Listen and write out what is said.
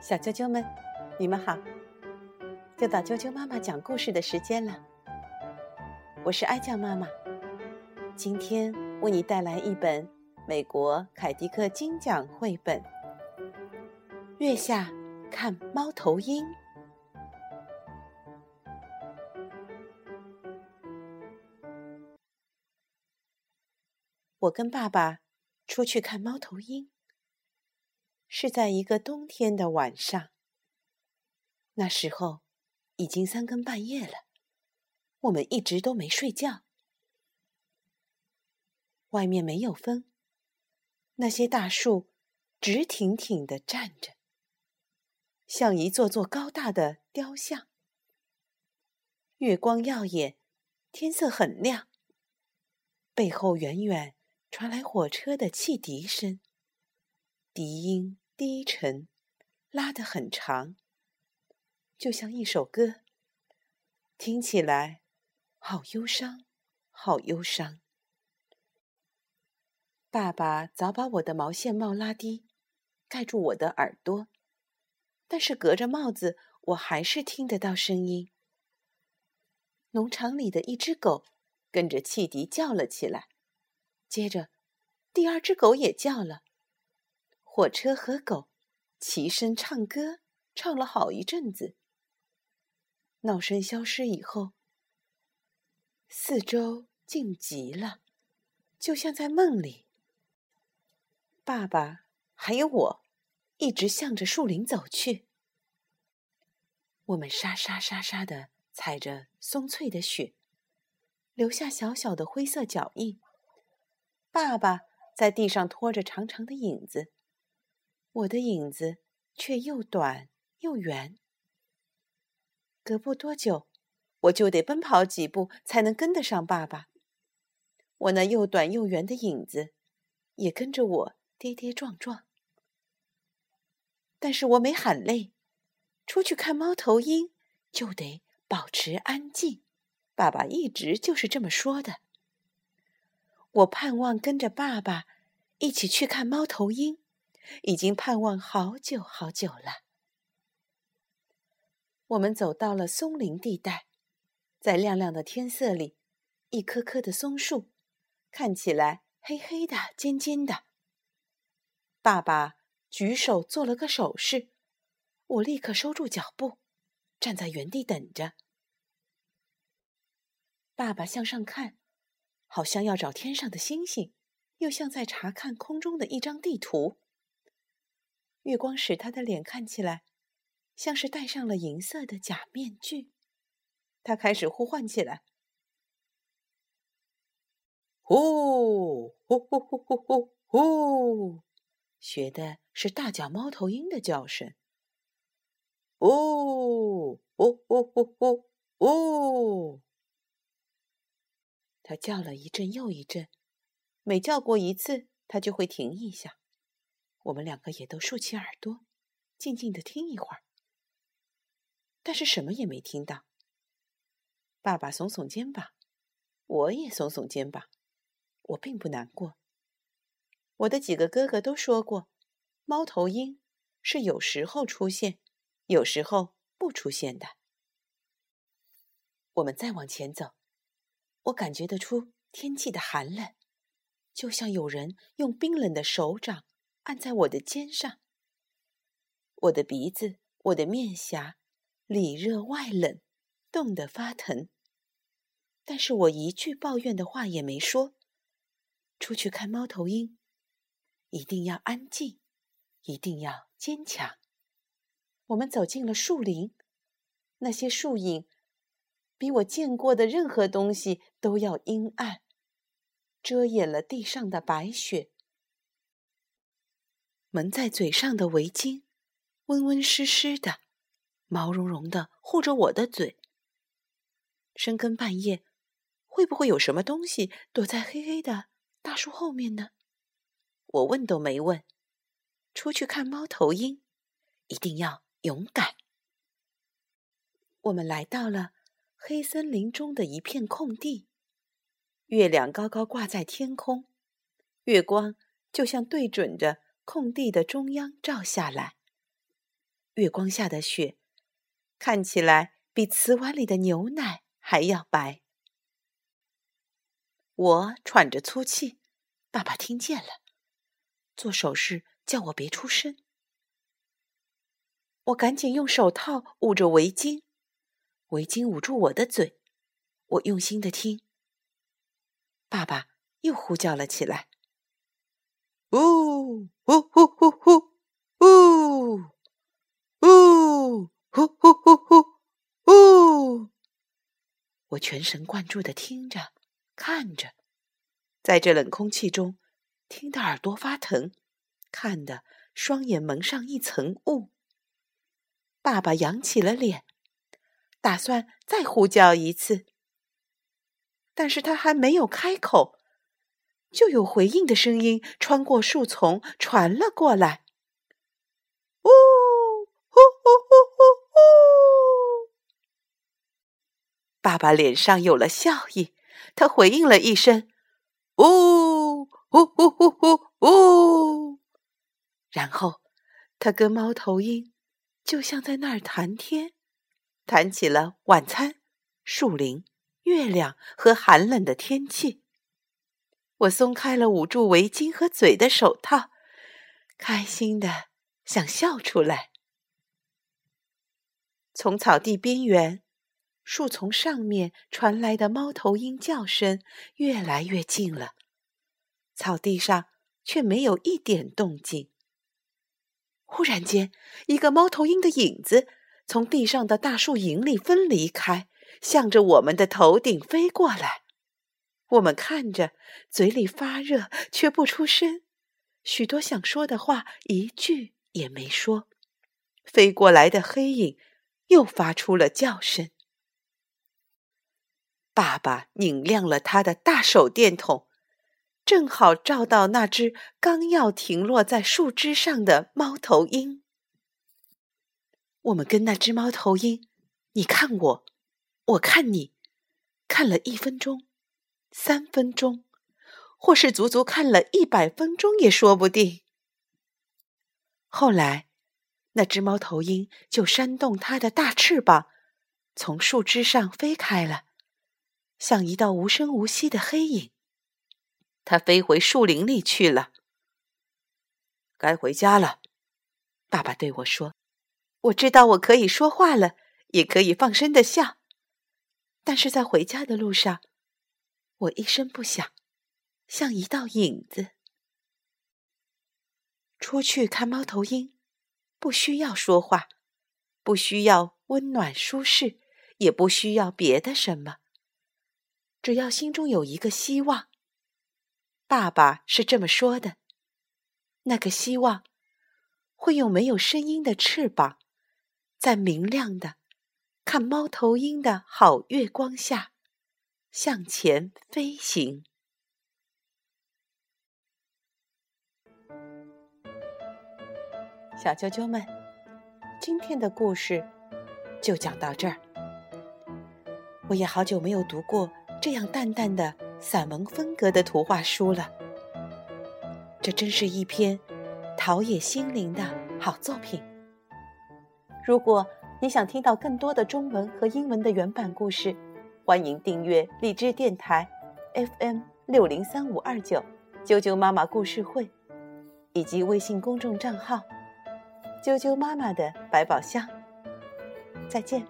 小啾啾们，你们好！又到啾啾妈妈讲故事的时间了。我是艾酱妈妈，今天为你带来一本美国凯迪克金奖绘本《月下看猫头鹰》。我跟爸爸出去看猫头鹰。是在一个冬天的晚上。那时候已经三更半夜了，我们一直都没睡觉。外面没有风，那些大树直挺挺的站着，像一座座高大的雕像。月光耀眼，天色很亮。背后远远传来火车的汽笛声，笛音。低沉，拉得很长，就像一首歌，听起来好忧伤，好忧伤。爸爸早把我的毛线帽拉低，盖住我的耳朵，但是隔着帽子，我还是听得到声音。农场里的一只狗跟着汽笛叫了起来，接着，第二只狗也叫了。火车和狗齐声唱歌，唱了好一阵子。闹声消失以后，四周静极了，就像在梦里。爸爸还有我，一直向着树林走去。我们沙沙沙沙的踩着松脆的雪，留下小小的灰色脚印。爸爸在地上拖着长长的影子。我的影子却又短又圆，隔不多久，我就得奔跑几步才能跟得上爸爸。我那又短又圆的影子也跟着我跌跌撞撞。但是我没喊累，出去看猫头鹰就得保持安静。爸爸一直就是这么说的。我盼望跟着爸爸一起去看猫头鹰。已经盼望好久好久了。我们走到了松林地带，在亮亮的天色里，一棵棵的松树看起来黑黑的、尖尖的。爸爸举手做了个手势，我立刻收住脚步，站在原地等着。爸爸向上看，好像要找天上的星星，又像在查看空中的一张地图。月光使他的脸看起来像是戴上了银色的假面具。他开始呼唤起来：“呼呼呼呼呼呼呼！”学的是大脚猫头鹰的叫声。“呼呼呼呼呼呼！”他叫了一阵又一阵，每叫过一次，他就会停一下。我们两个也都竖起耳朵，静静的听一会儿，但是什么也没听到。爸爸耸耸肩膀，我也耸耸肩膀，我并不难过。我的几个哥哥都说过，猫头鹰是有时候出现，有时候不出现的。我们再往前走，我感觉得出天气的寒冷，就像有人用冰冷的手掌。按在我的肩上，我的鼻子，我的面颊，里热外冷，冻得发疼。但是我一句抱怨的话也没说。出去看猫头鹰，一定要安静，一定要坚强。我们走进了树林，那些树影比我见过的任何东西都要阴暗，遮掩了地上的白雪。蒙在嘴上的围巾，温温湿湿的，毛茸茸的护着我的嘴。深更半夜，会不会有什么东西躲在黑黑的大树后面呢？我问都没问。出去看猫头鹰，一定要勇敢。我们来到了黑森林中的一片空地，月亮高高挂在天空，月光就像对准着。空地的中央照下来，月光下的雪，看起来比瓷碗里的牛奶还要白。我喘着粗气，爸爸听见了，做手势叫我别出声。我赶紧用手套捂着围巾，围巾捂住我的嘴。我用心的听，爸爸又呼叫了起来：“呜呼呼呼呼，呜呜呼呼呼呼，呜！”我全神贯注的听着，看着，在这冷空气中，听得耳朵发疼，看得双眼蒙上一层雾。爸爸扬起了脸，打算再呼叫一次。但是他还没有开口，就有回应的声音穿过树丛传了过来：“呜呼呼呼呼呼！”爸爸脸上有了笑意，他回应了一声：“呜呼呼呼呼呜！”然后他跟猫头鹰就像在那儿谈天，谈起了晚餐、树林。月亮和寒冷的天气，我松开了捂住围巾和嘴的手套，开心的想笑出来。从草地边缘、树丛上面传来的猫头鹰叫声越来越近了，草地上却没有一点动静。忽然间，一个猫头鹰的影子从地上的大树影里分离开。向着我们的头顶飞过来，我们看着，嘴里发热，却不出声。许多想说的话，一句也没说。飞过来的黑影又发出了叫声。爸爸拧亮了他的大手电筒，正好照到那只刚要停落在树枝上的猫头鹰。我们跟那只猫头鹰，你看我。我看你，看了一分钟，三分钟，或是足足看了一百分钟也说不定。后来，那只猫头鹰就扇动它的大翅膀，从树枝上飞开了，像一道无声无息的黑影。它飞回树林里去了。该回家了，爸爸对我说：“我知道我可以说话了，也可以放声的笑。”但是在回家的路上，我一声不响，像一道影子。出去看猫头鹰，不需要说话，不需要温暖舒适，也不需要别的什么，只要心中有一个希望。爸爸是这么说的：那个希望会用没有声音的翅膀，在明亮的。看猫头鹰的好月光下，向前飞行。小啾啾们，今天的故事就讲到这儿。我也好久没有读过这样淡淡的散文风格的图画书了，这真是一篇陶冶心灵的好作品。如果你想听到更多的中文和英文的原版故事，欢迎订阅荔枝电台 FM 六零三五二九啾啾妈妈故事会，以及微信公众账号啾啾妈妈的百宝箱。再见。